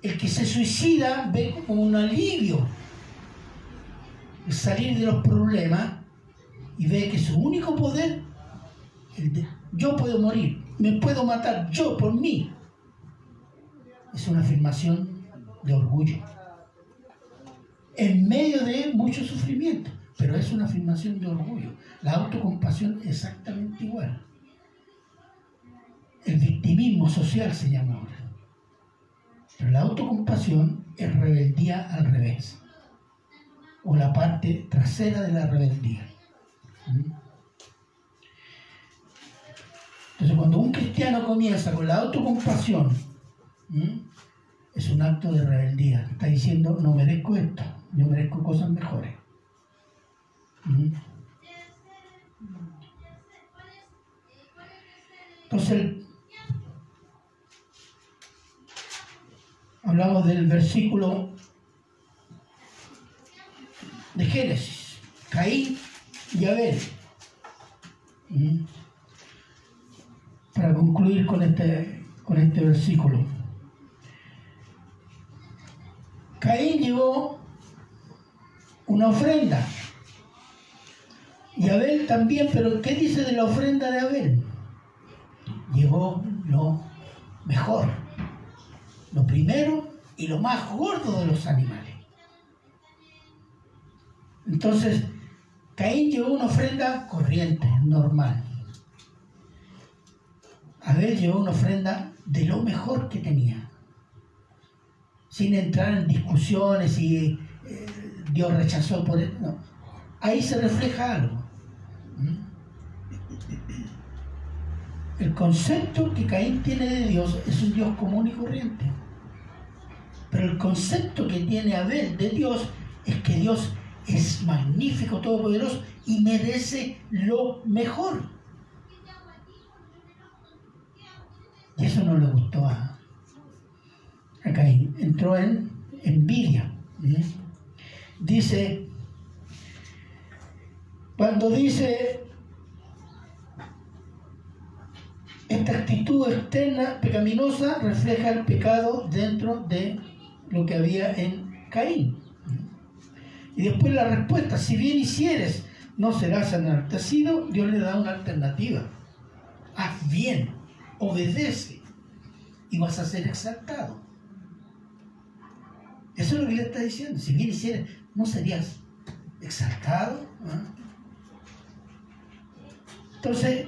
El que se suicida ve como un alivio el salir de los problemas y ve que su único poder, el de, yo puedo morir, me puedo matar yo por mí, es una afirmación de orgullo. En medio de mucho sufrimiento, pero es una afirmación de orgullo. La autocompasión exactamente igual. El victimismo social se llama ahora. Pero la autocompasión es rebeldía al revés, o la parte trasera de la rebeldía. ¿Mm? Entonces, cuando un cristiano comienza con la autocompasión, ¿Mm? es un acto de rebeldía. Está diciendo, no merezco esto, yo merezco cosas mejores. Entonces, hablamos del versículo de Génesis, Caín y Abel. Para concluir con este, con este versículo. Caín llevó una ofrenda. Y Abel también, pero ¿qué dice de la ofrenda de Abel? Llevó lo mejor, lo primero y lo más gordo de los animales. Entonces, Caín llevó una ofrenda corriente, normal. Abel llevó una ofrenda de lo mejor que tenía, sin entrar en discusiones y eh, Dios rechazó por él. Ahí se refleja algo. El concepto que Caín tiene de Dios es un Dios común y corriente. Pero el concepto que tiene Abel de Dios es que Dios es magnífico, todopoderoso y merece lo mejor. Y eso no le gustó a, Caín. Entró en envidia. Dice, cuando dice esta actitud externa pecaminosa refleja el pecado dentro de lo que había en Caín. Y después la respuesta, si bien hicieres, no serás enaltecido, Dios le da una alternativa. Haz bien, obedece y vas a ser exaltado. Eso es lo que le está diciendo. Si bien hicieres, no serías exaltado. Entonces,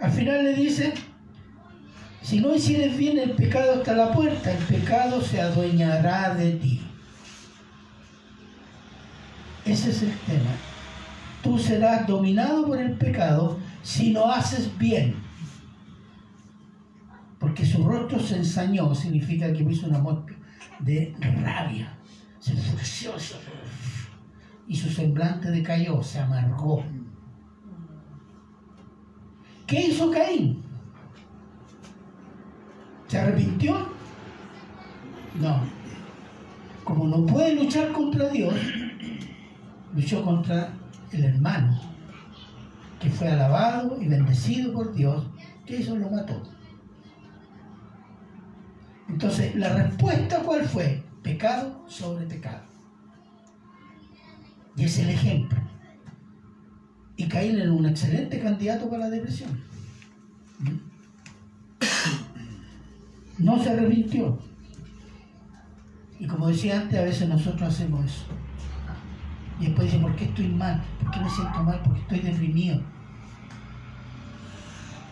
al final le dice, si no hicieres bien, el pecado está a la puerta, el pecado se adueñará de ti. Ese es el tema. Tú serás dominado por el pecado si no haces bien. Porque su rostro se ensañó, significa que hizo una muestra de rabia. Se enfureció y su semblante decayó, se amargó. ¿Qué hizo Caín? ¿Se arrepintió? No. Como no puede luchar contra Dios, luchó contra el hermano, que fue alabado y bendecido por Dios, que eso lo mató. Entonces, la respuesta cuál fue? Pecado sobre pecado. Y es el ejemplo. Y Caín era un excelente candidato para la depresión. No se arrepintió. Y como decía antes, a veces nosotros hacemos eso. Y después dice, ¿por qué estoy mal? ¿Por qué me siento mal? Porque estoy deprimido.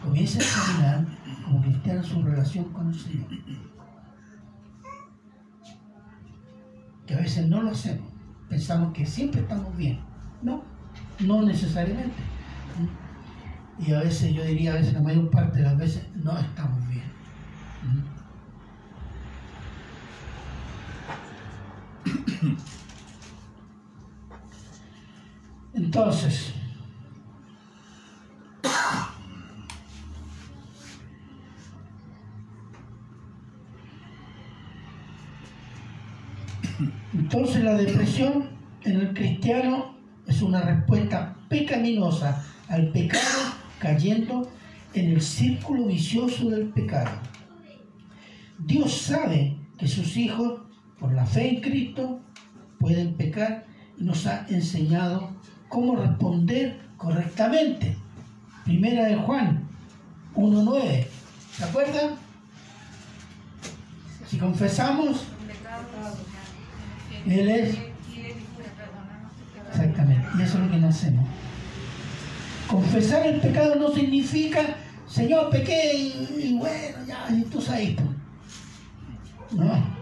Comienza a examinar como cristiano su relación con el Señor. Que a veces no lo hacemos. Pensamos que siempre estamos bien. No, no necesariamente. Y a veces, yo diría, a veces la mayor parte de las veces no estamos bien. Entonces, entonces la depresión en el cristiano es una respuesta pecaminosa al pecado cayendo en el círculo vicioso del pecado. Dios sabe que sus hijos, por la fe en Cristo, pueden pecar y nos ha enseñado cómo responder correctamente. Primera de Juan 1.9. ¿Se acuerdan? Si confesamos, Él es... Y eso es lo que no hacemos. Confesar el pecado no significa, Señor, pequé y, y bueno, ya, y tú sabes. pues. No.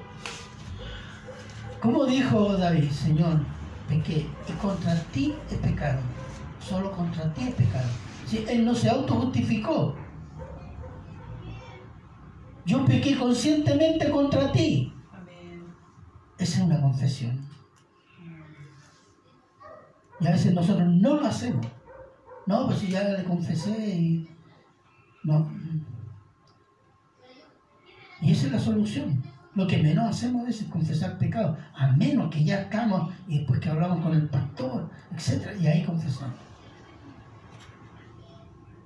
¿Cómo dijo David, Señor, pequé y contra ti es pecado? Solo contra ti es pecado. Si él no se autojustificó. Yo pequé conscientemente contra ti. Esa es una confesión. Y a veces nosotros no lo hacemos. No, pues si ya le confesé y... No. Y esa es la solución. Lo que menos hacemos es confesar pecado. A menos que ya estamos y después que hablamos con el pastor, etc. Y ahí confesamos.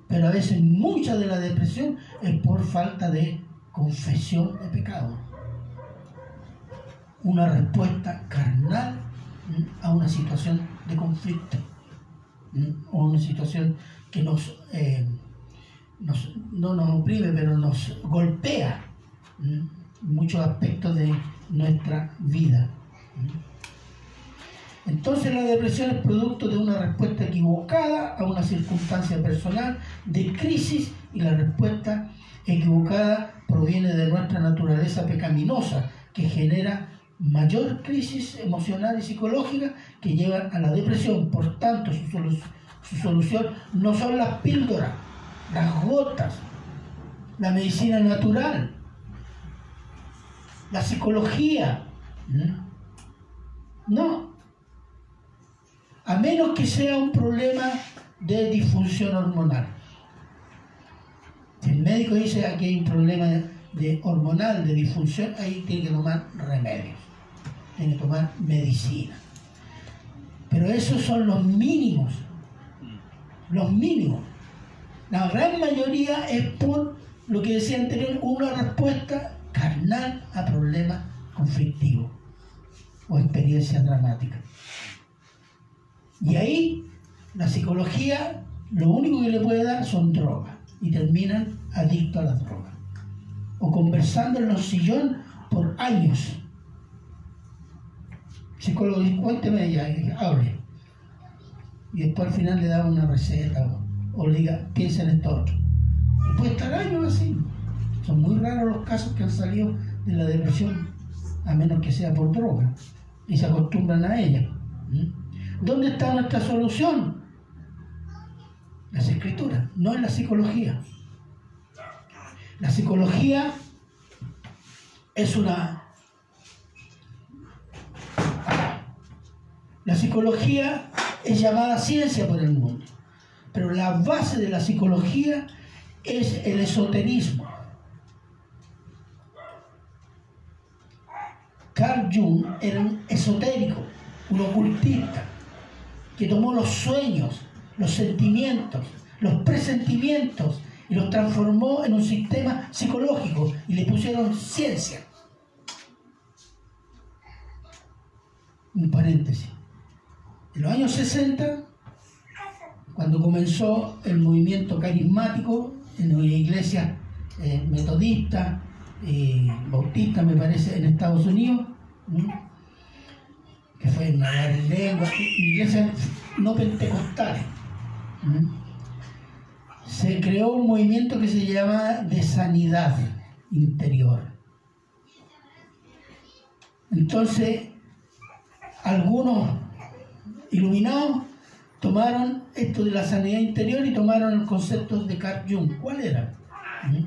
Pero a veces mucha de la depresión es por falta de confesión de pecado. Una respuesta carnal a una situación de conflicto o una situación que nos, eh, nos- no nos oprime, pero nos golpea muchos aspectos de nuestra vida. Entonces la depresión es producto de una respuesta equivocada a una circunstancia personal de crisis y la respuesta equivocada proviene de nuestra naturaleza pecaminosa que genera mayor crisis emocional y psicológica que llevan a la depresión. Por tanto, su, solu- su solución no son las píldoras, las gotas, la medicina natural, la psicología. No, a menos que sea un problema de disfunción hormonal. Si el médico dice aquí hay un problema de hormonal, de disfunción, ahí tiene que tomar remedios, tiene que tomar medicina. Pero esos son los mínimos, los mínimos. La gran mayoría es por lo que decía anterior, una respuesta carnal a problemas conflictivos o experiencias dramáticas. Y ahí la psicología lo único que le puede dar son drogas y terminan adictos a las drogas. O conversando en los sillón por años. Psicólogo, dice, cuénteme ya, y hable. Y después al final le da una receta o, le diga, piensa en esto otro. Y puede estar años así. Son muy raros los casos que han salido de la depresión, a menos que sea por droga. Y se acostumbran a ella. ¿Dónde está nuestra solución? Las escrituras, no en la psicología. La psicología es una... La psicología es llamada ciencia por el mundo, pero la base de la psicología es el esoterismo. Carl Jung era un esotérico, un ocultista, que tomó los sueños, los sentimientos, los presentimientos y los transformó en un sistema psicológico y le pusieron ciencia. Un paréntesis. En los años 60, cuando comenzó el movimiento carismático en una iglesia eh, metodista, eh, bautista, me parece, en Estados Unidos, que fue en en lengua, iglesias no pentecostales. Se creó un movimiento que se llama de sanidad interior. Entonces, algunos iluminados tomaron esto de la sanidad interior y tomaron el concepto de Carl Jung. ¿Cuál era? ¿Mm?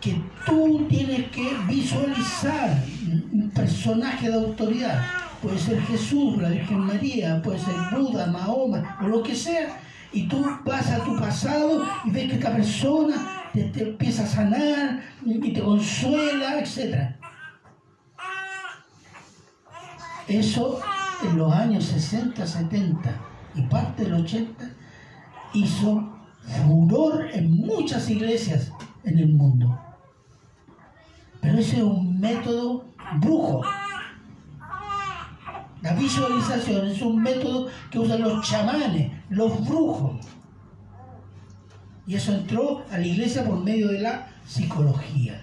Que tú tienes que visualizar un personaje de autoridad. Puede ser Jesús, la Virgen María, puede ser Buda, Mahoma, o lo que sea. Y tú vas a tu pasado y ves que esta persona te empieza a sanar y te consuela, etc. Eso en los años 60, 70 y parte del 80 hizo furor en muchas iglesias en el mundo. Pero ese es un método brujo. La visualización es un método que usan los chamanes, los brujos. Y eso entró a la iglesia por medio de la psicología.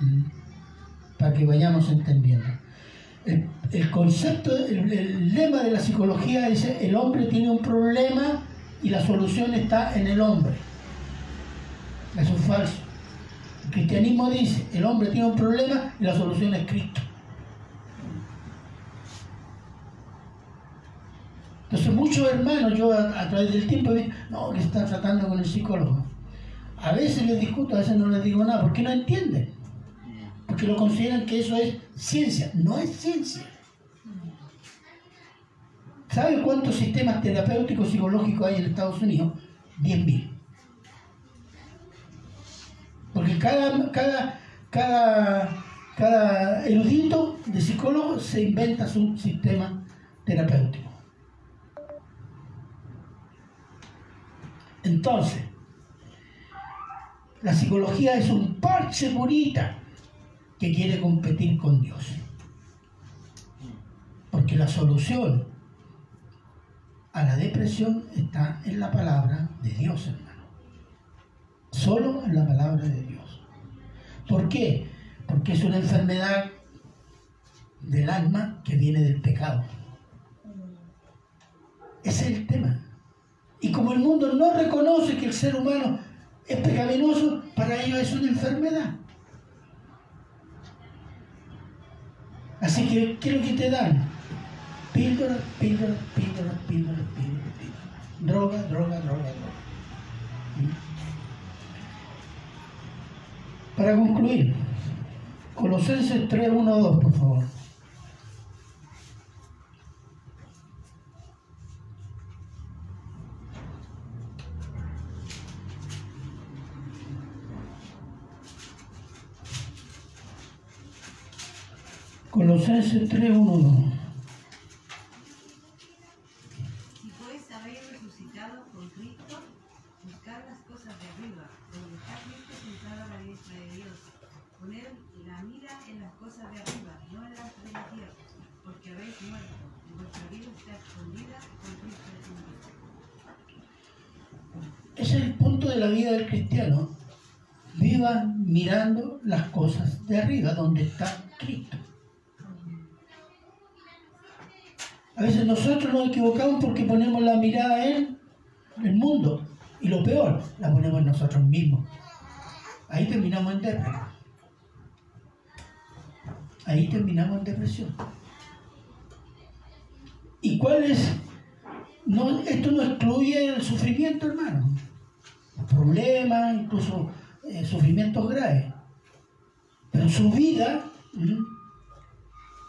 ¿Mm? Para que vayamos entendiendo. El, concepto, el, lema de la psicología dice, el hombre tiene un problema y la solución está en el hombre. Eso es falso. El cristianismo dice, el hombre tiene un problema y la solución es Cristo. Entonces muchos hermanos, yo a, través del tiempo, no, que está tratando con el psicólogo. A veces les discuto, a veces no les digo nada, porque no entienden. Porque lo consideran que eso es ciencia. No es ciencia. ¿Saben cuántos sistemas terapéuticos psicológicos hay en Estados Unidos? 10.000. Porque cada, cada, cada, cada erudito de psicólogo se inventa su sistema terapéutico. Entonces, la psicología es un parche bonita que quiere competir con Dios. Porque la solución a la depresión está en la palabra de Dios, hermano. Solo en la palabra de Dios. ¿Por qué? Porque es una enfermedad del alma que viene del pecado. Ese es el tema. Y como el mundo no reconoce que el ser humano es pecaminoso, para ellos es una enfermedad. Así que, ¿qué es lo que te dan? Píldora, píldora, píldora, píldora, píldora, píldora. Droga, droga, droga, droga. ¿Mm? Para concluir, Colosenses 3, 1, 2, por favor. En Dios. Ese es el punto de la vida del cristiano. Viva mirando las cosas de arriba, donde está Cristo. A veces nosotros nos equivocamos porque ponemos la mirada en el mundo. Y lo peor, la ponemos en nosotros mismos. Ahí terminamos en depresión. Ahí terminamos en depresión. ¿Y cuál es? Esto no excluye el sufrimiento, hermano. Problemas, incluso eh, sufrimientos graves. Pero su vida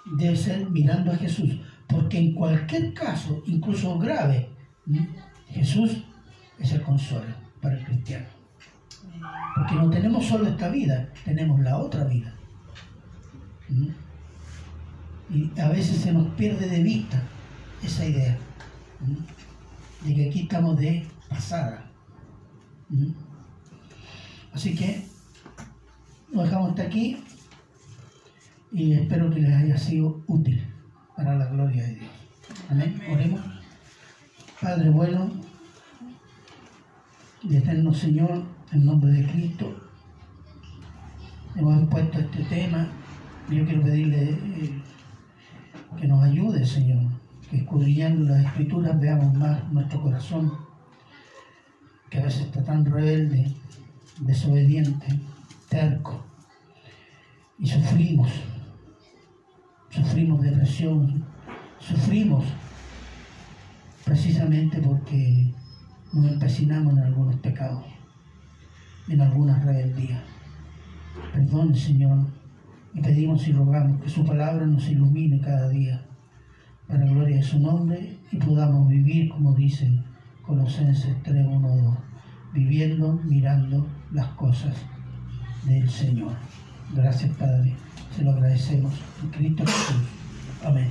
debe ser mirando a Jesús. Porque en cualquier caso, incluso grave. Jesús es el consuelo para el cristiano. Porque no tenemos solo esta vida, tenemos la otra vida. Y a veces se nos pierde de vista esa idea de que aquí estamos de pasada. Así que nos dejamos hasta aquí y espero que les haya sido útil para la gloria de Dios. Amén. Oremos. Padre bueno, y eterno Señor, en nombre de Cristo, hemos expuesto este tema. Yo quiero pedirle eh, que nos ayude, Señor, que escudriñando las escrituras veamos más nuestro corazón, que a veces está tan rebelde, desobediente, terco, y sufrimos, sufrimos depresión, sufrimos precisamente porque nos empecinamos en algunos pecados, en algunas rebeldías. Perdón, Señor, y pedimos y rogamos que su palabra nos ilumine cada día para gloria de su nombre y podamos vivir como dice Colosenses 3, 1, 2, viviendo, mirando las cosas del Señor. Gracias, Padre. Se lo agradecemos en Cristo Jesús. Amén.